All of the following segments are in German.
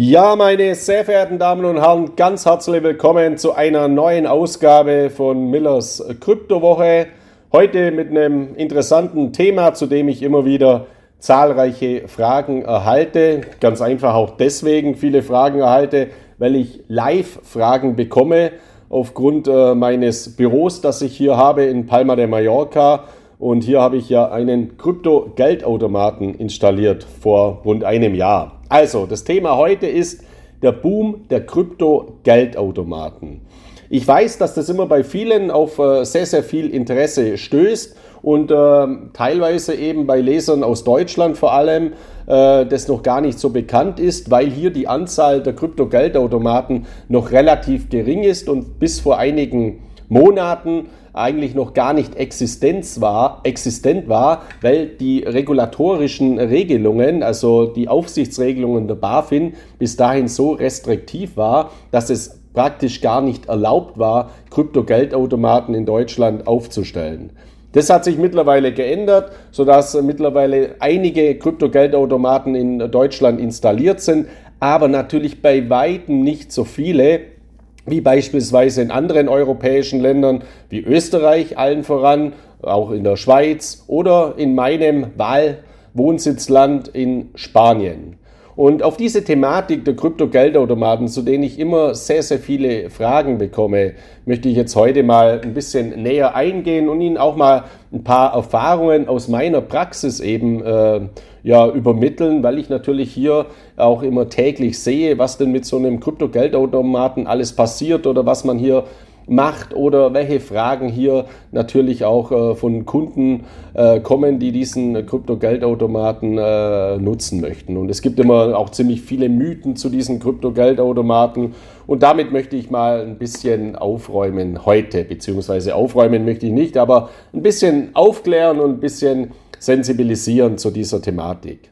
Ja, meine sehr verehrten Damen und Herren, ganz herzlich willkommen zu einer neuen Ausgabe von Millers Kryptowoche. Heute mit einem interessanten Thema, zu dem ich immer wieder zahlreiche Fragen erhalte. Ganz einfach auch deswegen viele Fragen erhalte, weil ich Live-Fragen bekomme aufgrund äh, meines Büros, das ich hier habe in Palma de Mallorca. Und hier habe ich ja einen Krypto-Geldautomaten installiert vor rund einem Jahr. Also, das Thema heute ist der Boom der Krypto-Geldautomaten. Ich weiß, dass das immer bei vielen auf äh, sehr, sehr viel Interesse stößt und äh, teilweise eben bei Lesern aus Deutschland vor allem äh, das noch gar nicht so bekannt ist, weil hier die Anzahl der Krypto-Geldautomaten noch relativ gering ist und bis vor einigen Monaten eigentlich noch gar nicht Existenz war, existent war, weil die regulatorischen Regelungen, also die Aufsichtsregelungen der BaFin, bis dahin so restriktiv war, dass es praktisch gar nicht erlaubt war, Kryptogeldautomaten in Deutschland aufzustellen. Das hat sich mittlerweile geändert, sodass mittlerweile einige Kryptogeldautomaten in Deutschland installiert sind, aber natürlich bei weitem nicht so viele, wie beispielsweise in anderen europäischen Ländern wie Österreich allen voran, auch in der Schweiz oder in meinem Wahlwohnsitzland in Spanien. Und auf diese Thematik der Kryptogeldautomaten, zu denen ich immer sehr, sehr viele Fragen bekomme, möchte ich jetzt heute mal ein bisschen näher eingehen und Ihnen auch mal ein paar Erfahrungen aus meiner Praxis eben äh, ja, übermitteln, weil ich natürlich hier auch immer täglich sehe, was denn mit so einem Kryptogeldautomaten alles passiert oder was man hier macht oder welche Fragen hier natürlich auch äh, von Kunden äh, kommen, die diesen Kryptogeldautomaten äh, nutzen möchten. Und es gibt immer auch ziemlich viele Mythen zu diesen Kryptogeldautomaten. Und damit möchte ich mal ein bisschen aufräumen heute, beziehungsweise aufräumen möchte ich nicht, aber ein bisschen aufklären und ein bisschen sensibilisieren zu dieser Thematik.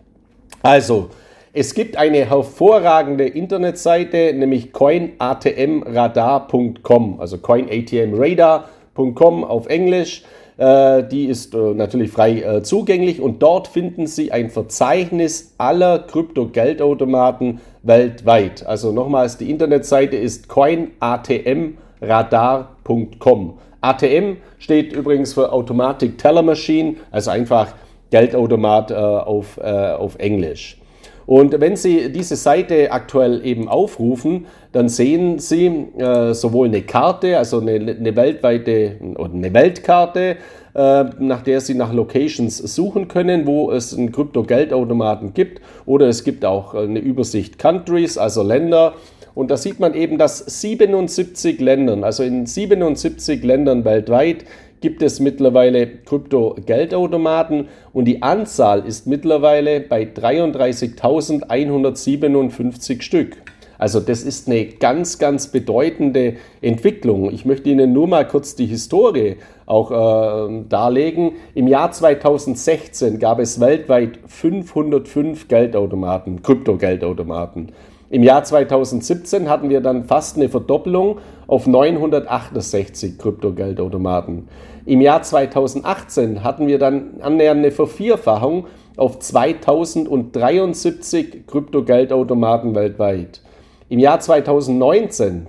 Also, es gibt eine hervorragende Internetseite, nämlich coinatmradar.com, also coinatmradar.com auf Englisch. Äh, die ist äh, natürlich frei äh, zugänglich und dort finden Sie ein Verzeichnis aller Krypto-Geldautomaten weltweit. Also nochmals, die Internetseite ist coinatmradar.com. ATM steht übrigens für Automatic Teller Machine, also einfach Geldautomat auf, auf Englisch. Und wenn Sie diese Seite aktuell eben aufrufen, dann sehen Sie äh, sowohl eine Karte, also eine, eine weltweite oder eine Weltkarte, äh, nach der Sie nach Locations suchen können, wo es einen Krypto-Geldautomaten gibt, oder es gibt auch eine Übersicht Countries, also Länder. Und da sieht man eben, dass 77 Ländern, also in 77 Ländern weltweit, gibt es mittlerweile Krypto-Geldautomaten und die Anzahl ist mittlerweile bei 33.157 Stück. Also das ist eine ganz, ganz bedeutende Entwicklung. Ich möchte Ihnen nur mal kurz die Historie auch äh, darlegen. Im Jahr 2016 gab es weltweit 505 Geldautomaten, Krypto-Geldautomaten. Im Jahr 2017 hatten wir dann fast eine Verdoppelung auf 968 Kryptogeldautomaten. Im Jahr 2018 hatten wir dann annähernd eine Vervierfachung auf 2073 Kryptogeldautomaten weltweit. Im Jahr 2019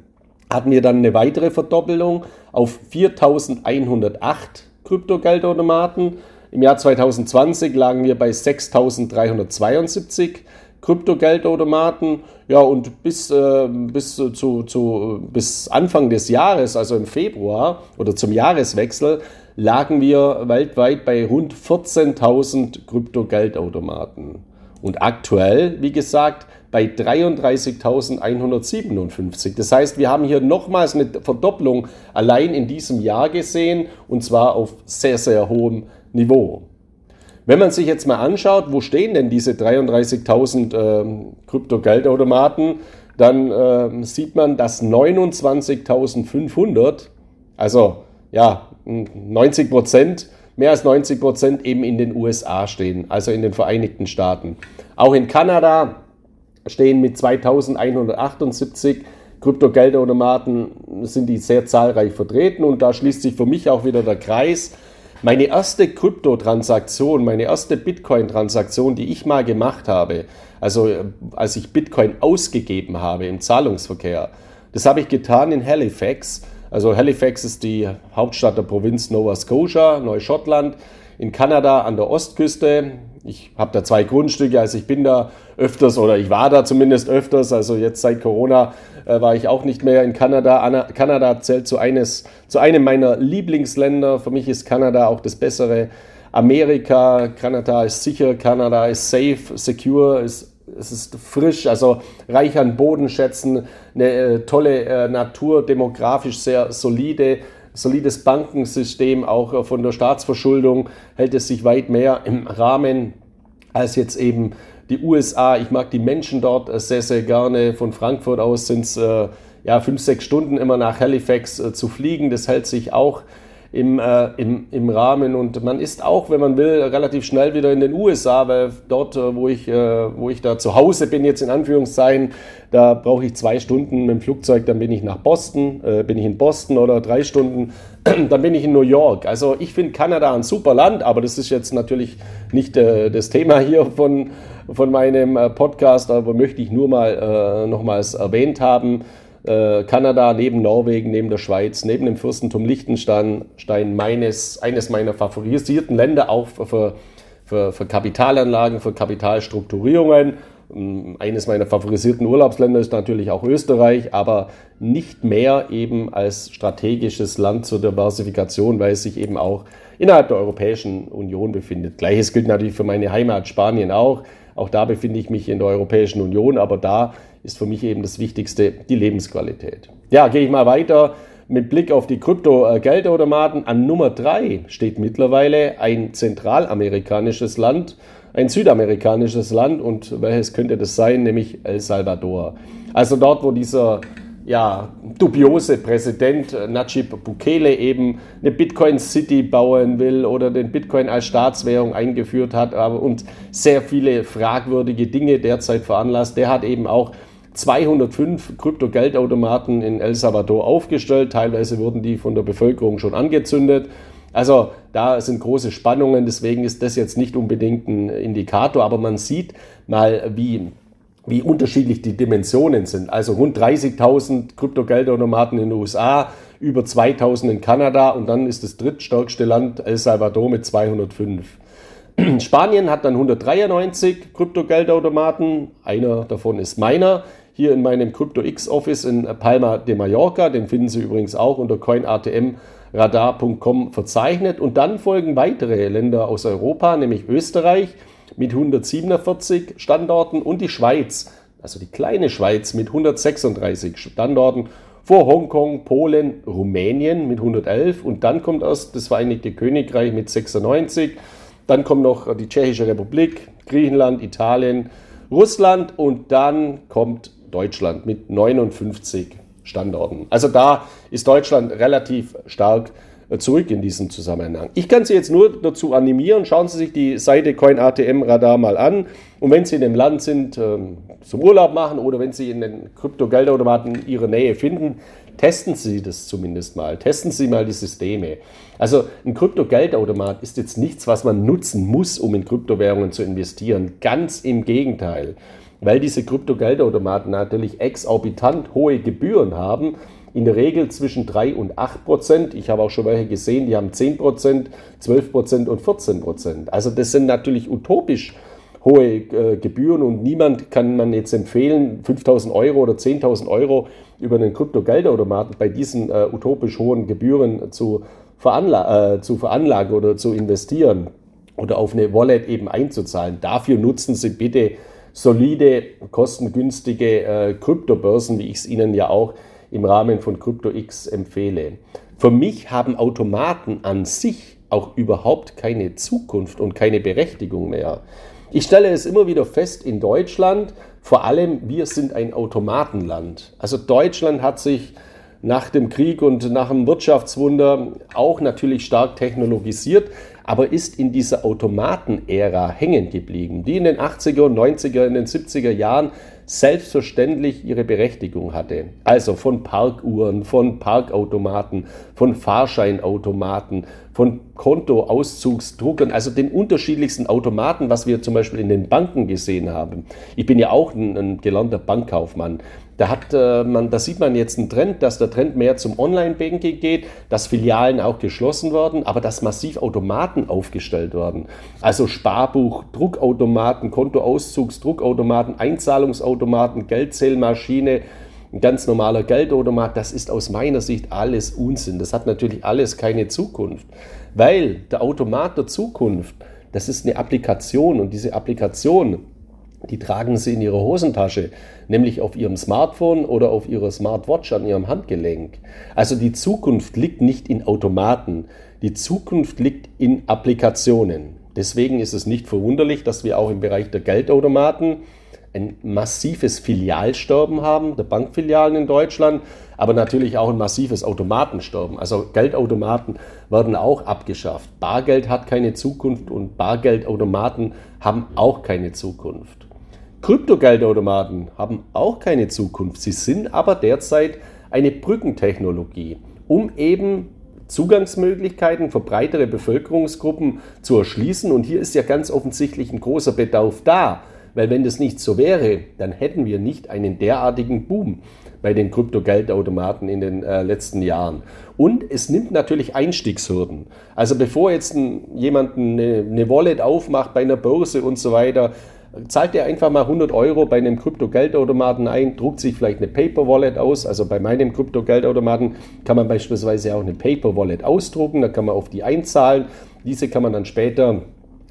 hatten wir dann eine weitere Verdoppelung auf 4108 Kryptogeldautomaten. Im Jahr 2020 lagen wir bei 6372 Kryptogeldautomaten. Ja, und bis, äh, bis, zu, zu, bis Anfang des Jahres, also im Februar oder zum Jahreswechsel, lagen wir weltweit bei rund 14.000 Kryptogeldautomaten. Und aktuell, wie gesagt, bei 33.157. Das heißt, wir haben hier nochmals eine Verdopplung allein in diesem Jahr gesehen und zwar auf sehr, sehr hohem Niveau. Wenn man sich jetzt mal anschaut, wo stehen denn diese 33.000 äh, Krypto-Geldautomaten, dann äh, sieht man, dass 29.500, also ja, 90 Prozent, mehr als 90 Prozent eben in den USA stehen, also in den Vereinigten Staaten. Auch in Kanada stehen mit 2178 Krypto-Geldautomaten, sind die sehr zahlreich vertreten und da schließt sich für mich auch wieder der Kreis Meine erste Kryptotransaktion, meine erste Bitcoin-Transaktion, die ich mal gemacht habe, also äh, als ich Bitcoin ausgegeben habe im Zahlungsverkehr, das habe ich getan in Halifax. Also Halifax ist die Hauptstadt der Provinz Nova Scotia, Neuschottland, in Kanada an der Ostküste. Ich habe da zwei Grundstücke, also ich bin da öfters oder ich war da zumindest öfters. Also jetzt seit Corona äh, war ich auch nicht mehr in Kanada. Anna, Kanada zählt zu, eines, zu einem meiner Lieblingsländer. Für mich ist Kanada auch das bessere Amerika. Kanada ist sicher, Kanada ist safe, secure, ist es ist frisch, also reich an Bodenschätzen, eine äh, tolle äh, Natur, demografisch sehr solide, solides Bankensystem, auch von der Staatsverschuldung hält es sich weit mehr im Rahmen als jetzt eben die USA. Ich mag die Menschen dort sehr, sehr gerne. Von Frankfurt aus sind es äh, ja, fünf, sechs Stunden immer nach Halifax äh, zu fliegen. Das hält sich auch im, äh, im, im Rahmen. Und man ist auch, wenn man will, relativ schnell wieder in den USA, weil dort, äh, wo, ich, äh, wo ich da zu Hause bin, jetzt in Anführungszeichen, da brauche ich zwei Stunden mit dem Flugzeug, dann bin ich nach Boston, äh, bin ich in Boston oder drei Stunden, dann bin ich in New York. Also ich finde Kanada ein super Land, aber das ist jetzt natürlich nicht äh, das Thema hier von, von meinem äh, Podcast, aber möchte ich nur mal nochmals erwähnt haben äh, Kanada neben Norwegen, neben der Schweiz, neben dem Fürstentum Liechtenstein meines, eines meiner favorisierten Länder auch für, für, für Kapitalanlagen, für Kapitalstrukturierungen. Ähm, eines meiner favorisierten Urlaubsländer ist natürlich auch Österreich, aber nicht mehr eben als strategisches Land zur Diversifikation, weil es sich eben auch innerhalb der Europäischen Union befindet. Gleiches gilt natürlich für meine Heimat Spanien auch. Auch da befinde ich mich in der Europäischen Union, aber da ist für mich eben das Wichtigste die Lebensqualität. Ja, gehe ich mal weiter. Mit Blick auf die Krypto-Geldautomaten an Nummer 3 steht mittlerweile ein zentralamerikanisches Land, ein südamerikanisches Land und welches könnte das sein, nämlich El Salvador. Also dort, wo dieser ja, dubiose Präsident Najib Bukele eben eine Bitcoin City bauen will oder den Bitcoin als Staatswährung eingeführt hat und sehr viele fragwürdige Dinge derzeit veranlasst, der hat eben auch 205 Krypto-Geldautomaten in El Salvador aufgestellt. Teilweise wurden die von der Bevölkerung schon angezündet. Also da sind große Spannungen, deswegen ist das jetzt nicht unbedingt ein Indikator, aber man sieht mal, wie, wie unterschiedlich die Dimensionen sind. Also rund 30.000 Krypto-Geldautomaten in den USA, über 2.000 in Kanada und dann ist das drittstärkste Land El Salvador mit 205. Spanien hat dann 193 Krypto-Geldautomaten, einer davon ist meiner hier in meinem CryptoX Office in Palma de Mallorca. Den finden Sie übrigens auch unter coinatmradar.com verzeichnet. Und dann folgen weitere Länder aus Europa, nämlich Österreich mit 147 Standorten und die Schweiz, also die kleine Schweiz mit 136 Standorten vor Hongkong, Polen, Rumänien mit 111 und dann kommt erst das Vereinigte Königreich mit 96. Dann kommt noch die Tschechische Republik, Griechenland, Italien, Russland und dann kommt Deutschland mit 59 Standorten. Also da ist Deutschland relativ stark zurück in diesem Zusammenhang. Ich kann Sie jetzt nur dazu animieren, schauen Sie sich die Seite CoinATM Radar mal an und wenn Sie in dem Land sind, ähm, zum Urlaub machen oder wenn Sie in den Krypto-Geldautomaten in Ihrer Nähe finden, testen Sie das zumindest mal. Testen Sie mal die Systeme. Also ein Krypto-Geldautomat ist jetzt nichts, was man nutzen muss, um in Kryptowährungen zu investieren. Ganz im Gegenteil weil diese Kryptogeldautomaten natürlich exorbitant hohe Gebühren haben, in der Regel zwischen 3 und 8 Prozent. Ich habe auch schon welche gesehen, die haben 10 Prozent, 12 Prozent und 14 Prozent. Also das sind natürlich utopisch hohe äh, Gebühren und niemand kann man jetzt empfehlen, 5000 Euro oder 10.000 Euro über einen Kryptogeldautomaten bei diesen äh, utopisch hohen Gebühren zu, veranla äh, zu veranlagen oder zu investieren oder auf eine Wallet eben einzuzahlen. Dafür nutzen Sie bitte solide, kostengünstige äh, Kryptobörsen, wie ich es Ihnen ja auch im Rahmen von CryptoX empfehle. Für mich haben Automaten an sich auch überhaupt keine Zukunft und keine Berechtigung mehr. Ich stelle es immer wieder fest in Deutschland, vor allem wir sind ein Automatenland. Also Deutschland hat sich nach dem Krieg und nach dem Wirtschaftswunder auch natürlich stark technologisiert, aber ist in dieser Automatenära hängen geblieben, die in den 80er und 90er, in den 70er Jahren selbstverständlich ihre Berechtigung hatte. Also von Parkuhren, von Parkautomaten, von Fahrscheinautomaten, von Kontoauszugsdruckern, also den unterschiedlichsten Automaten, was wir zum Beispiel in den Banken gesehen haben. Ich bin ja auch ein, ein gelernter Bankkaufmann. Da, hat, äh, man, da sieht man jetzt einen Trend, dass der Trend mehr zum Online-Banking geht, dass Filialen auch geschlossen werden, aber dass massiv Automaten aufgestellt werden. Also Sparbuch, Druckautomaten, Kontoauszugs-Druckautomaten, Einzahlungsautomaten, Geldzählmaschine, ein ganz normaler Geldautomat, das ist aus meiner Sicht alles Unsinn. Das hat natürlich alles keine Zukunft, weil der Automat der Zukunft, das ist eine Applikation und diese Applikation, die tragen Sie in Ihrer Hosentasche, nämlich auf Ihrem Smartphone oder auf Ihrer Smartwatch an Ihrem Handgelenk. Also die Zukunft liegt nicht in Automaten, die Zukunft liegt in Applikationen. Deswegen ist es nicht verwunderlich, dass wir auch im Bereich der Geldautomaten ein massives Filialsterben haben, der Bankfilialen in Deutschland, aber natürlich auch ein massives Automatensterben. Also Geldautomaten werden auch abgeschafft. Bargeld hat keine Zukunft und Bargeldautomaten haben auch keine Zukunft. Kryptogeldautomaten haben auch keine Zukunft. Sie sind aber derzeit eine Brückentechnologie, um eben Zugangsmöglichkeiten für breitere Bevölkerungsgruppen zu erschließen. Und hier ist ja ganz offensichtlich ein großer Bedarf da, weil wenn das nicht so wäre, dann hätten wir nicht einen derartigen Boom bei den Kryptogeldautomaten in den äh, letzten Jahren. Und es nimmt natürlich Einstiegshürden. Also bevor jetzt ein, jemand eine, eine Wallet aufmacht bei einer Börse und so weiter, zahlt er einfach mal 100 Euro bei einem Krypto-Geldautomaten ein, druckt sich vielleicht eine Paper-Wallet aus. Also bei meinem Krypto-Geldautomaten kann man beispielsweise auch eine Paper-Wallet ausdrucken, da kann man auf die einzahlen. Diese kann man dann später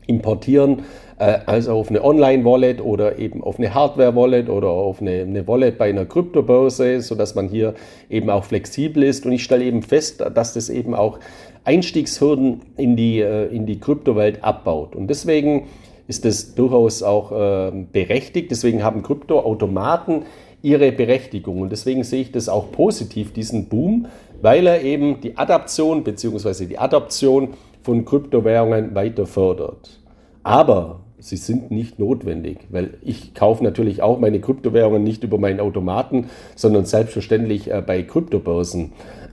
importieren, äh, also auf eine Online-Wallet oder eben auf eine Hardware-Wallet oder auf eine, eine Wallet bei einer Kryptobörse, sodass man hier eben auch flexibel ist. Und ich stelle eben fest, dass das eben auch Einstiegshürden in die, äh, in die Kryptowelt abbaut. Und deswegen ist das durchaus auch äh, berechtigt. Deswegen haben Kryptoautomaten ihre Berechtigung. Und deswegen sehe ich das auch positiv, diesen Boom, weil er eben die Adaption bzw. die Adoption von Kryptowährungen weiter fördert. Aber sie sind nicht notwendig, weil ich kaufe natürlich auch meine Kryptowährungen nicht über meinen Automaten, sondern selbstverständlich äh, bei Kryptobörsen,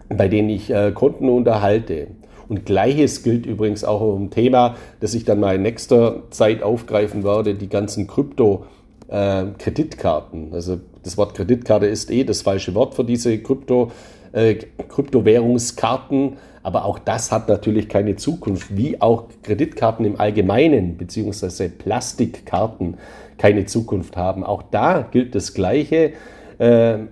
bei denen ich äh, Konten unterhalte. Und gleiches gilt übrigens auch um ein Thema, das ich dann mal in nächster Zeit aufgreifen werde, die ganzen Krypto-Kreditkarten. Äh, also das Wort Kreditkarte ist eh das falsche Wort für diese Krypto, äh, Kryptowährungskarten. Aber auch das hat natürlich keine Zukunft, wie auch Kreditkarten im Allgemeinen, beziehungsweise Plastikkarten keine Zukunft haben. Auch da gilt das Gleiche. Ähm,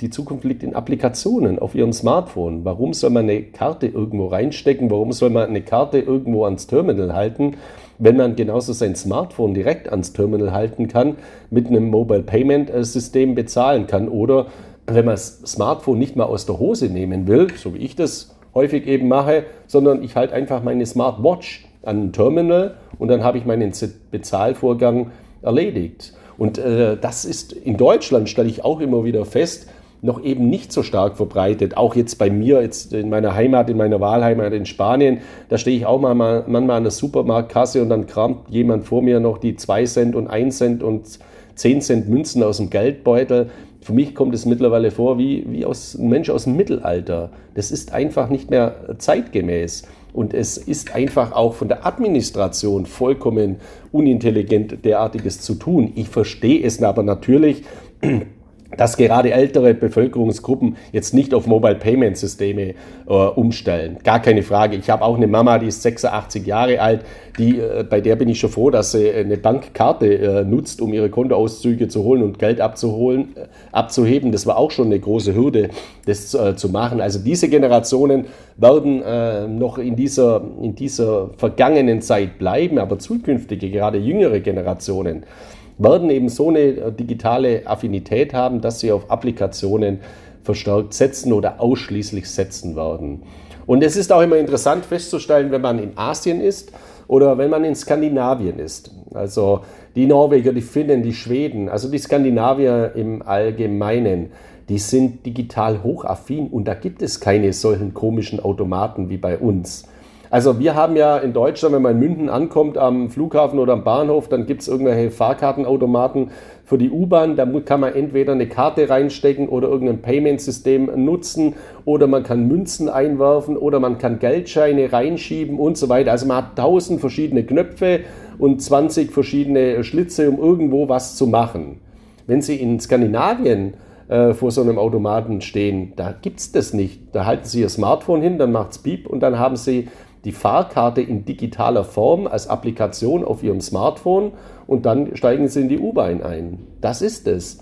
die Zukunft liegt in Applikationen auf Ihrem Smartphone. Warum soll man eine Karte irgendwo reinstecken? Warum soll man eine Karte irgendwo ans Terminal halten, wenn man genauso sein Smartphone direkt ans Terminal halten kann, mit einem Mobile Payment äh, System bezahlen kann? Oder wenn man das Smartphone nicht mal aus der Hose nehmen will, so wie ich das häufig eben mache, sondern ich halte einfach meine Smartwatch an ein Terminal und dann habe ich meinen Bezahlvorgang erledigt. Und äh, das ist in Deutschland, stelle ich auch immer wieder fest, noch eben nicht so stark verbreitet. Auch jetzt bei mir, jetzt in meiner Heimat, in meiner Wahlheimat in Spanien, da stehe ich auch mal, manchmal an der Supermarktkasse und dann kramt jemand vor mir noch die 2 Cent und 1 Cent und 10 Cent Münzen aus dem Geldbeutel. Für mich kommt es mittlerweile vor wie, wie aus, ein Mensch aus dem Mittelalter. Das ist einfach nicht mehr zeitgemäß. Und es ist einfach auch von der Administration vollkommen unintelligent, derartiges zu tun. Ich verstehe es aber natürlich dass gerade ältere Bevölkerungsgruppen jetzt nicht auf Mobile Payment Systeme äh, umstellen. Gar keine Frage. Ich habe auch eine Mama, die ist 86 Jahre alt, die, äh, bei der bin ich schon froh, dass sie eine Bankkarte äh, nutzt, um ihre Kontoauszüge zu holen und Geld abzuholen, äh, abzuheben. Das war auch schon eine große Hürde, das äh, zu machen. Also diese Generationen werden äh, noch in dieser, in dieser vergangenen Zeit bleiben, aber zukünftige, gerade jüngere Generationen, werden eben so eine äh, digitale Affinität haben, dass sie auf Applikationen verstärkt setzen oder ausschließlich setzen werden. Und es ist auch immer interessant festzustellen, wenn man in Asien ist oder wenn man in Skandinavien ist. Also die Norweger, die Finnen, die Schweden, also die Skandinavier im Allgemeinen, die sind digital hochaffin und da gibt es keine solchen komischen Automaten wie bei uns. Also wir haben ja in Deutschland, wenn man in München ankommt am Flughafen oder am Bahnhof, dann gibt es irgendwelche Fahrkartenautomaten für die U-Bahn, da kann man entweder eine Karte reinstecken oder irgendein Payment-System nutzen oder man kann Münzen einwerfen oder man kann Geldscheine reinschieben und so weiter. Also man hat tausend verschiedene Knöpfe und 20 verschiedene Schlitze, um irgendwo was zu machen. Wenn Sie in Skandinavien äh, vor so einem Automaten stehen, da gibt es das nicht. Da halten Sie Ihr Smartphone hin, dann macht es Piep und dann haben Sie die Fahrkarte in digitaler Form als Applikation auf Ihrem Smartphone und dann steigen Sie in die U-Bahn ein. Das ist es.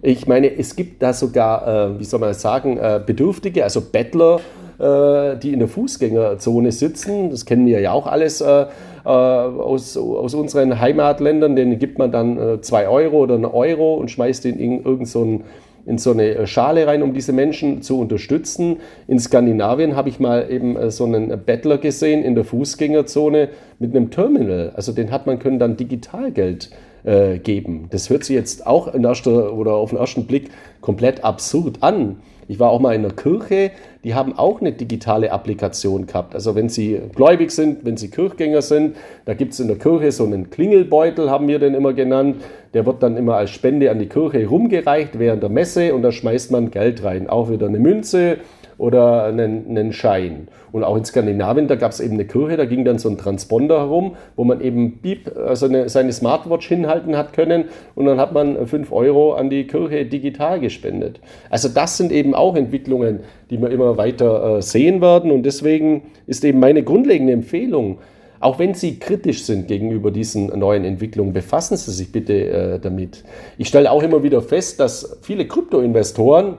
Ich meine, es gibt da sogar, äh, wie soll man sagen, äh, Bedürftige, also Bettler, äh, die in der Fußgängerzone sitzen. Das kennen wir ja auch alles äh, äh, aus, aus unseren Heimatländern. Denen gibt man dann zwei Euro oder einen Euro und schmeißt den in irgendeinen so in so eine äh, Schale rein, um diese Menschen zu unterstützen. In Skandinavien habe ich mal eben äh, so einen Bettler gesehen in der Fußgängerzone mit einem Terminal. Also den hat man können dann Digitalgeld äh, geben. Das hört sich jetzt auch in erster, oder auf den ersten Blick komplett absurd an. Ich war auch mal in der Kirche, die haben auch eine digitale Applikation gehabt. Also wenn Sie gläubig sind, wenn Sie Kirchgänger sind, da gibt es in der Kirche so einen Klingelbeutel, haben wir den immer genannt. Der wird dann immer als Spende an die Kirche rumgereicht während der Messe und da schmeißt man Geld rein. Auch wieder eine Münze oder einen, einen Schein. Und auch in Skandinavien, da gab es eben eine Kirche, da ging dann so ein Transponder herum, wo man eben Beep, also eine, seine Smartwatch hinhalten hat können und dann hat man 5 Euro an die Kirche digital gespendet. Also das sind eben auch Entwicklungen, die wir immer weiter äh, sehen werden und deswegen ist eben meine grundlegende Empfehlung, auch wenn Sie kritisch sind gegenüber diesen neuen Entwicklungen, befassen Sie sich bitte äh, damit. Ich stelle auch immer wieder fest, dass viele Kryptoinvestoren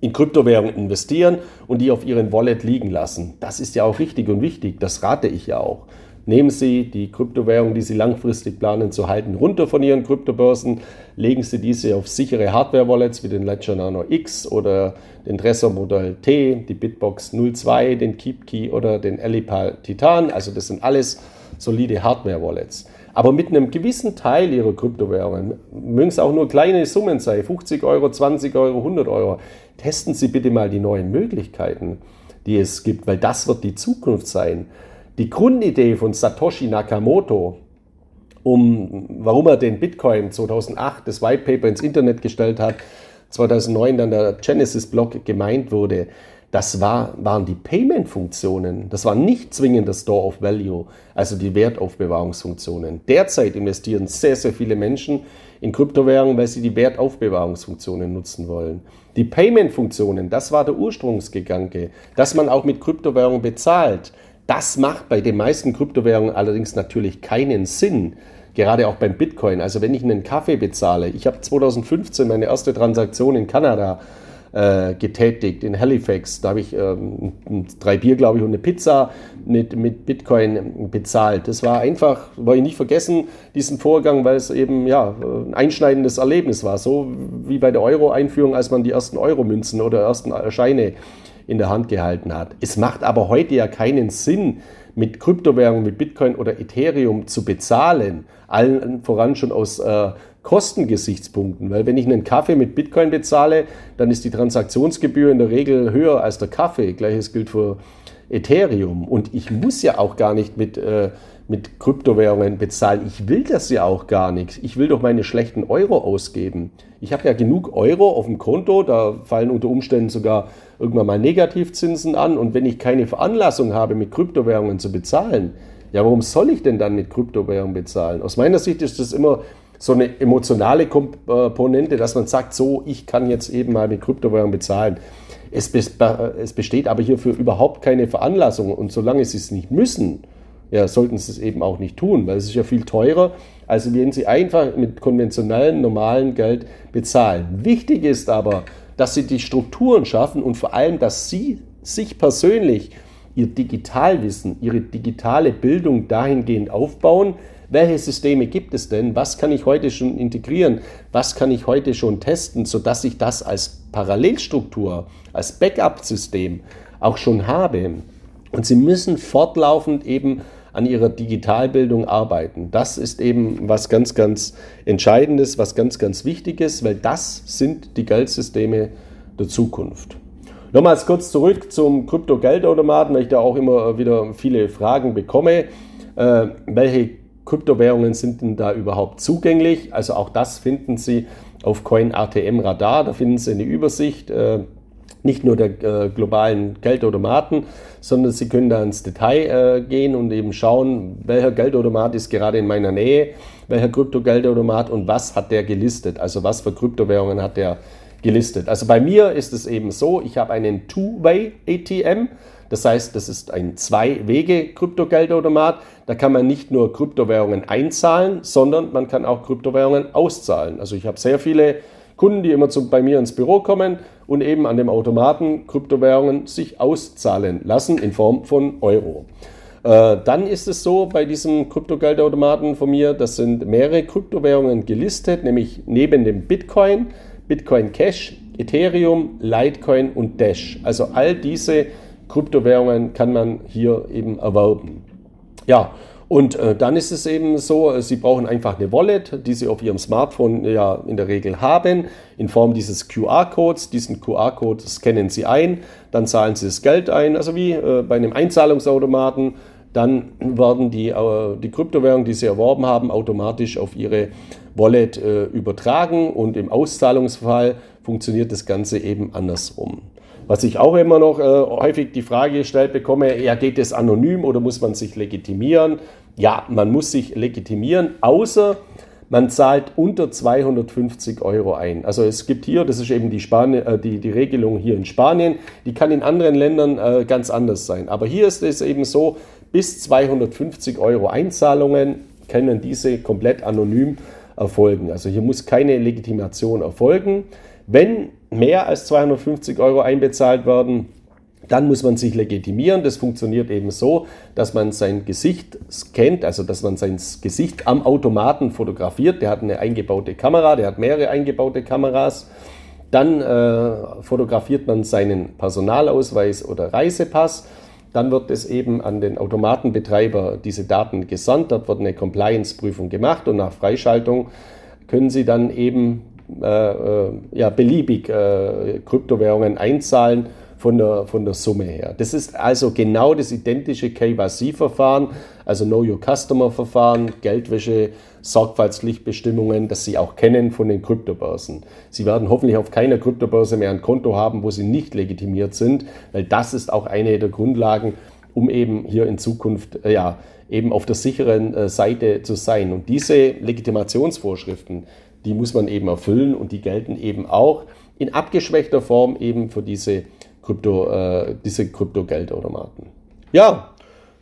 in Kryptowährungen investieren und die auf ihren Wallet liegen lassen. Das ist ja auch richtig und wichtig, das rate ich ja auch. Nehmen Sie die Kryptowährung, die Sie langfristig planen zu halten, runter von Ihren Kryptobörsen, legen Sie diese auf sichere Hardware-Wallets wie den Ledger Nano X oder den Trezor Modell T, die Bitbox 02, den KeepKey oder den Elipal Titan. Also das sind alles solide Hardware-Wallets. Aber mit einem gewissen Teil Ihrer Kryptowährungen, mögen es auch nur kleine Summen sein, 50 Euro, 20 Euro, 100 Euro, testen Sie bitte mal die neuen Möglichkeiten, die es gibt, weil das wird die Zukunft sein. Die Grundidee von Satoshi Nakamoto, um, warum er den Bitcoin 2008, das White Paper ins Internet gestellt hat, 2009 dann der Genesis-Block gemeint wurde, das war, waren die Payment-Funktionen. Das war nicht zwingend das Store of Value, also die Wertaufbewahrungsfunktionen. Derzeit investieren sehr, sehr viele Menschen in Kryptowährungen, weil sie die Wertaufbewahrungsfunktionen nutzen wollen. Die Payment-Funktionen, das war der Ursprungsgedanke, dass man auch mit Kryptowährungen bezahlt. Das macht bei den meisten Kryptowährungen allerdings natürlich keinen Sinn. Gerade auch beim Bitcoin. Also wenn ich einen Kaffee bezahle, ich habe 2015 meine erste Transaktion in Kanada äh, getätigt in Halifax. Da habe ich ähm, drei Bier, glaube ich, und eine Pizza mit, mit Bitcoin bezahlt. Das war einfach, wollte ich nicht vergessen, diesen Vorgang, weil es eben ja, ein einschneidendes Erlebnis war. So wie bei der Euro-Einführung, als man die ersten Euro-Münzen oder ersten Scheine in der Hand gehalten hat. Es macht aber heute ja keinen Sinn, mit Kryptowährungen, mit Bitcoin oder Ethereum zu bezahlen. Allen voran schon aus äh, Kostengesichtspunkten, weil wenn ich einen Kaffee mit Bitcoin bezahle, dann ist die Transaktionsgebühr in der Regel höher als der Kaffee. Gleiches gilt für Ethereum. Und ich muss ja auch gar nicht mit, äh, mit Kryptowährungen bezahlen. Ich will das ja auch gar nicht. Ich will doch meine schlechten Euro ausgeben. Ich habe ja genug Euro auf dem Konto, da fallen unter Umständen sogar irgendwann mal Negativzinsen an. Und wenn ich keine Veranlassung habe, mit Kryptowährungen zu bezahlen, ja, warum soll ich denn dann mit Kryptowährungen bezahlen? Aus meiner Sicht ist das immer so eine emotionale Komponente, dass man sagt, so, ich kann jetzt eben mal mit Kryptowährungen bezahlen. Es, es besteht aber hierfür überhaupt keine Veranlassung und solange sie es nicht müssen, ja, sollten sie es eben auch nicht tun, weil es ist ja viel teurer, als wenn sie einfach mit konventionellem, normalen Geld bezahlen. Wichtig ist aber, dass sie die Strukturen schaffen und vor allem, dass sie sich persönlich ihr Digitalwissen, ihre digitale Bildung dahingehend aufbauen, welche Systeme gibt es denn? Was kann ich heute schon integrieren? Was kann ich heute schon testen, sodass ich das als Parallelstruktur, als Backup-System auch schon habe? Und Sie müssen fortlaufend eben an ihrer Digitalbildung arbeiten. Das ist eben was ganz, ganz Entscheidendes, was ganz, ganz Wichtiges, weil das sind die Geldsysteme der Zukunft. Nochmals kurz zurück zum Krypto-Geldautomaten, weil ich da auch immer wieder viele Fragen bekomme. Äh, welche Kryptowährungen sind denn da überhaupt zugänglich? Also auch das finden Sie auf CoinATM Radar. Da finden Sie eine Übersicht. Äh, nicht nur der äh, globalen Geldautomaten, sondern Sie können da ins Detail äh, gehen und eben schauen, welcher Geldautomat ist gerade in meiner Nähe, welcher Kryptogeldautomat und was hat der gelistet, also was für Kryptowährungen hat der gelistet. Also bei mir ist es eben so, ich habe einen Two-Way-ATM, das heißt, das ist ein Zwei-Wege-Kryptogeldautomat. Da kann man nicht nur Kryptowährungen einzahlen, sondern man kann auch Kryptowährungen auszahlen. Also ich habe sehr viele Kunden, die immer zu, bei mir ins Büro kommen und eben an dem Automaten Kryptowährungen sich auszahlen lassen in Form von Euro. Äh, dann ist es so bei diesem Kryptogeldautomaten von mir, das sind mehrere Kryptowährungen gelistet, nämlich neben dem Bitcoin, Bitcoin Cash, Ethereum, Litecoin und Dash. Also all diese Kryptowährungen kann man hier eben erwerben. Ja, und äh, dann ist es eben so, äh, Sie brauchen einfach eine Wallet, die Sie auf Ihrem Smartphone ja in der Regel haben, in Form dieses QR-Codes. Diesen QR-Code scannen Sie ein, dann zahlen Sie das Geld ein, also wie äh, bei einem Einzahlungsautomaten. Dann werden die, äh, die Kryptowährungen, die Sie erworben haben, automatisch auf Ihre Wallet äh, übertragen und im Auszahlungsfall funktioniert das Ganze eben andersrum. Was ich auch immer noch äh, häufig die Frage gestellt bekomme, ja, geht es anonym oder muss man sich legitimieren? Ja, man muss sich legitimieren, außer man zahlt unter 250 Euro ein. Also es gibt hier, das ist eben die, Spanien, äh, die, die Regelung hier in Spanien, die kann in anderen Ländern äh, ganz anders sein. Aber hier ist es eben so, bis 250 Euro Einzahlungen können diese komplett anonym erfolgen. Also hier muss keine Legitimation erfolgen. Wenn mehr als 250 Euro einbezahlt werden, dann muss man sich legitimieren. Das funktioniert eben so, dass man sein Gesicht scannt, also dass man sein Gesicht am Automaten fotografiert. Der hat eine eingebaute Kamera, der hat mehrere eingebaute Kameras. Dann äh, fotografiert man seinen Personalausweis oder Reisepass. Dann wird es eben an den Automatenbetreiber diese Daten gesandt. Dort wird eine Compliance-Prüfung gemacht und nach Freischaltung können Sie dann eben äh, äh, ja, beliebig äh, Kryptowährungen einzahlen von der, von der Summe her. Das ist also genau das identische KYC-Verfahren, also Know Your Customer-Verfahren, Geldwäsche, Sorgfaltspflichtbestimmungen, das Sie auch kennen von den Kryptobörsen. Sie werden hoffentlich auf keiner Kryptobörse mehr ein Konto haben, wo Sie nicht legitimiert sind, weil das ist auch eine der Grundlagen, um eben hier in Zukunft äh, ja, eben auf der sicheren äh, Seite zu sein. Und diese Legitimationsvorschriften, die muss man eben erfüllen und die gelten eben auch in abgeschwächter Form eben für diese Krypto, äh, diese Kryptogeldautomaten. Ja,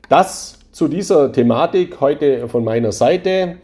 das zu dieser Thematik heute von meiner Seite.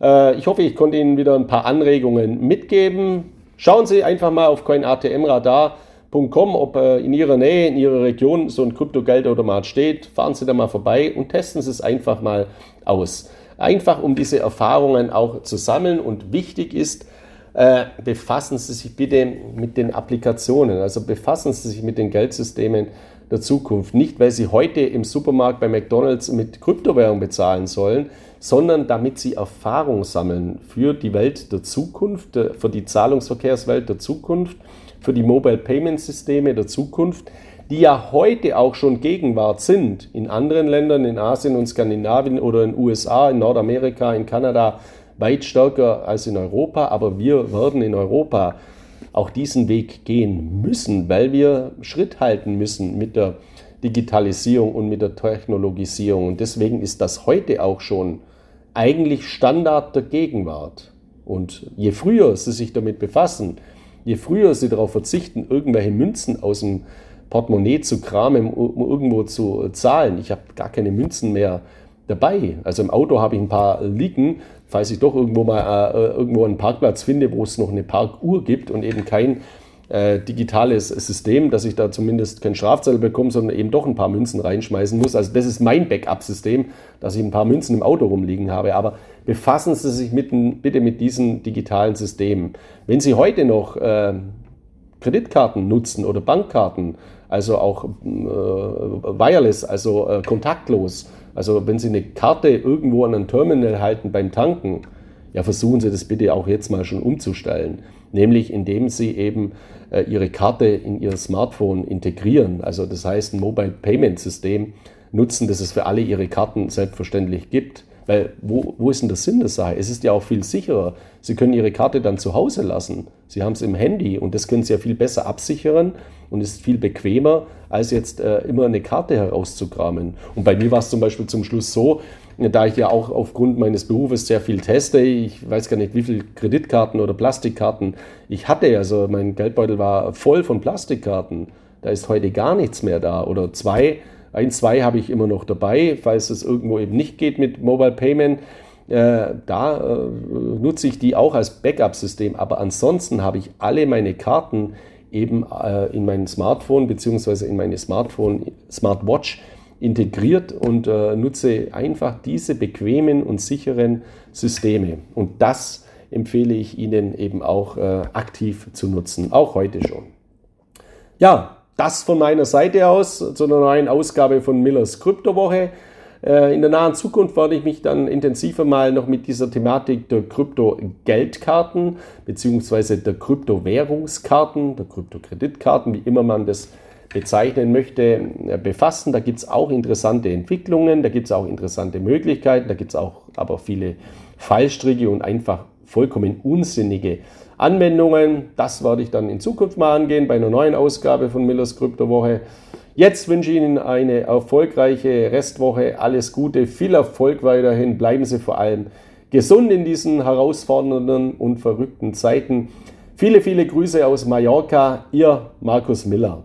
Äh, ich hoffe, ich konnte Ihnen wieder ein paar Anregungen mitgeben. Schauen Sie einfach mal auf coinatmradar.com, ob äh, in Ihrer Nähe, in Ihrer Region so ein Kryptogeldautomat steht. Fahren Sie da mal vorbei und testen Sie es einfach mal aus. Einfach um diese Erfahrungen auch zu sammeln. Und wichtig ist, äh, befassen Sie sich bitte mit den Applikationen, also befassen Sie sich mit den Geldsystemen der Zukunft. Nicht, weil Sie heute im Supermarkt bei McDonald's mit Kryptowährung bezahlen sollen, sondern damit Sie Erfahrung sammeln für die Welt der Zukunft, für die Zahlungsverkehrswelt der Zukunft, für die Mobile Payment Systeme der Zukunft die ja heute auch schon Gegenwart sind in anderen Ländern, in Asien und Skandinavien oder in USA, in Nordamerika, in Kanada, weit stärker als in Europa. Aber wir werden in Europa auch diesen Weg gehen müssen, weil wir Schritt halten müssen mit der Digitalisierung und mit der Technologisierung. Und deswegen ist das heute auch schon eigentlich Standard der Gegenwart. Und je früher Sie sich damit befassen, je früher Sie darauf verzichten, irgendwelche Münzen aus dem Portemonnaie zu kramen, um irgendwo zu zahlen. Ich habe gar keine Münzen mehr dabei. Also im Auto habe ich ein paar liegen, falls ich doch irgendwo mal äh, irgendwo einen Parkplatz finde, wo es noch eine Parkuhr gibt und eben kein äh, digitales System, dass ich da zumindest keinen Strafzettel bekomme, sondern eben doch ein paar Münzen reinschmeißen muss. Also das ist mein Backup-System, dass ich ein paar Münzen im Auto rumliegen habe. Aber befassen Sie sich mit, bitte mit diesen digitalen Systemen. Wenn Sie heute noch äh, Kreditkarten nutzen oder Bankkarten, also auch äh, wireless, also äh, kontaktlos. Also wenn Sie eine Karte irgendwo an einem Terminal halten beim Tanken, ja versuchen Sie das bitte auch jetzt mal schon umzustellen. Nämlich indem Sie eben äh, Ihre Karte in Ihr Smartphone integrieren. Also das heißt ein Mobile Payment System nutzen, das es für alle Ihre Karten selbstverständlich gibt. Weil wo, wo ist denn der Sinn der Sache? Es ist ja auch viel sicherer. Sie können Ihre Karte dann zu Hause lassen. Sie haben es im Handy und das können Sie ja viel besser absichern und ist viel bequemer, als jetzt äh, immer eine Karte herauszukramen. Und bei mir war es zum Beispiel zum Schluss so, da ich ja auch aufgrund meines Berufes sehr viel teste, ich weiß gar nicht, wie viele Kreditkarten oder Plastikkarten ich hatte. Also mein Geldbeutel war voll von Plastikkarten. Da ist heute gar nichts mehr da. Oder zwei, ein, zwei habe ich immer noch dabei, falls es irgendwo eben nicht geht mit Mobile Payment. Äh, da äh, nutze ich die auch als Backup-System. Aber ansonsten habe ich alle meine Karten eben äh, in mein Smartphone bzw. in meine Smartphone, Smartwatch integriert und nutze einfach diese bequemen und sicheren Systeme. Und das empfehle ich Ihnen eben auch aktiv zu nutzen, auch heute schon. Ja, das von meiner Seite aus zu einer neuen Ausgabe von Millers Kryptowoche. Äh, in der nahen Zukunft werde ich mich dann intensiver mal noch mit dieser Thematik der Krypto-Geldkarten bzw. der Kryptowährungskarten, der Kryptokreditkarten, wie immer man das bezeichnen möchte, äh, befassen. Da gibt es auch interessante Entwicklungen, da gibt es auch interessante Möglichkeiten, da gibt es auch aber viele Fallstricke und einfach vollkommen unsinnige Anwendungen. Das werde ich dann in Zukunft mal angehen bei einer neuen Ausgabe von Millers Kryptowoche. Jetzt wünsche ich Ihnen eine erfolgreiche Restwoche. Alles Gute, viel Erfolg weiterhin. Bleiben Sie vor allem gesund in diesen herausfordernden und verrückten Zeiten. Viele, viele Grüße aus Mallorca. Ihr Markus Miller.